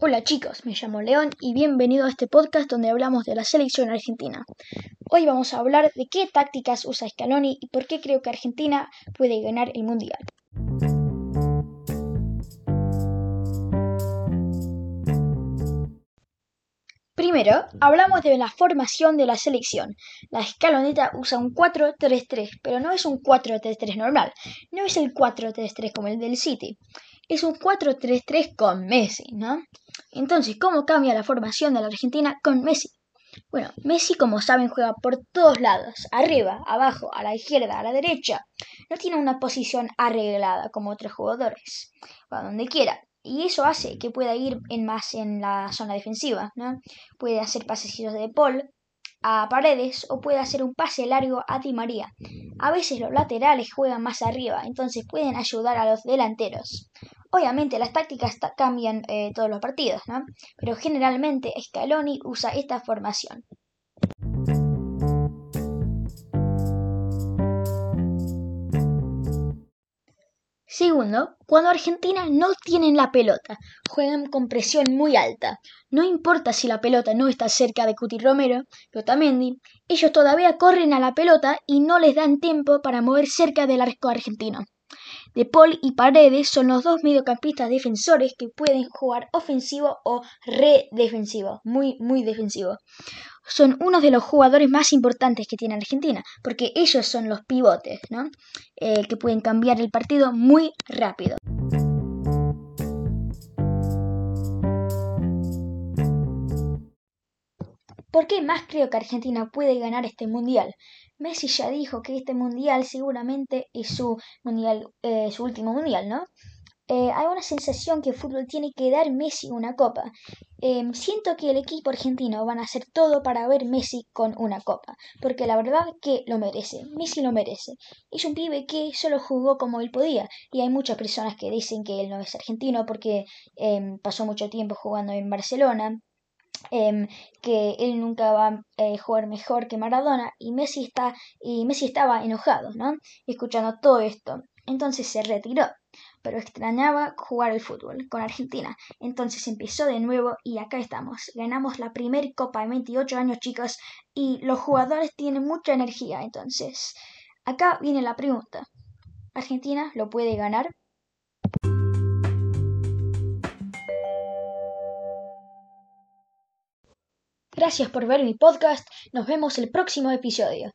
Hola chicos, me llamo León y bienvenido a este podcast donde hablamos de la selección argentina. Hoy vamos a hablar de qué tácticas usa Scaloni y por qué creo que Argentina puede ganar el Mundial. Primero, hablamos de la formación de la selección. La escaloneta usa un 4-3-3, pero no es un 4-3-3 normal, no es el 4-3-3 como el del City, es un 4-3-3 con Messi, ¿no? Entonces, ¿cómo cambia la formación de la Argentina con Messi? Bueno, Messi, como saben, juega por todos lados, arriba, abajo, a la izquierda, a la derecha. No tiene una posición arreglada como otros jugadores, va donde quiera. Y eso hace que pueda ir en más en la zona defensiva, ¿no? Puede hacer pasecitos de Paul a Paredes o puede hacer un pase largo a Di María. A veces los laterales juegan más arriba, entonces pueden ayudar a los delanteros. Obviamente las tácticas cambian eh, todos los partidos, ¿no? Pero generalmente Scaloni usa esta formación. Segundo, cuando Argentina no tienen la pelota, juegan con presión muy alta. No importa si la pelota no está cerca de Cuti Romero, Otamendi, ellos todavía corren a la pelota y no les dan tiempo para mover cerca del arco argentino. De Paul y Paredes son los dos mediocampistas defensores que pueden jugar ofensivo o redefensivo, muy, muy defensivo. Son uno de los jugadores más importantes que tiene Argentina, porque ellos son los pivotes, ¿no? Eh, que pueden cambiar el partido muy rápido. ¿Por qué más creo que Argentina puede ganar este mundial? Messi ya dijo que este mundial seguramente es su mundial, eh, su último mundial, ¿no? Eh, hay una sensación que el fútbol tiene que dar Messi una copa. Em, siento que el equipo argentino van a hacer todo para ver Messi con una copa, porque la verdad que lo merece, Messi lo merece. Es un pibe que solo jugó como él podía, y hay muchas personas que dicen que él no es argentino porque em, pasó mucho tiempo jugando en Barcelona, Em, que él nunca va a eh, jugar mejor que Maradona y Messi está y Messi estaba enojado, ¿no? Escuchando todo esto. Entonces se retiró, pero extrañaba jugar el fútbol con Argentina. Entonces empezó de nuevo y acá estamos. Ganamos la primer copa de 28 años, chicos, y los jugadores tienen mucha energía. Entonces, acá viene la pregunta. ¿Argentina lo puede ganar? Gracias por ver mi podcast. Nos vemos el próximo episodio.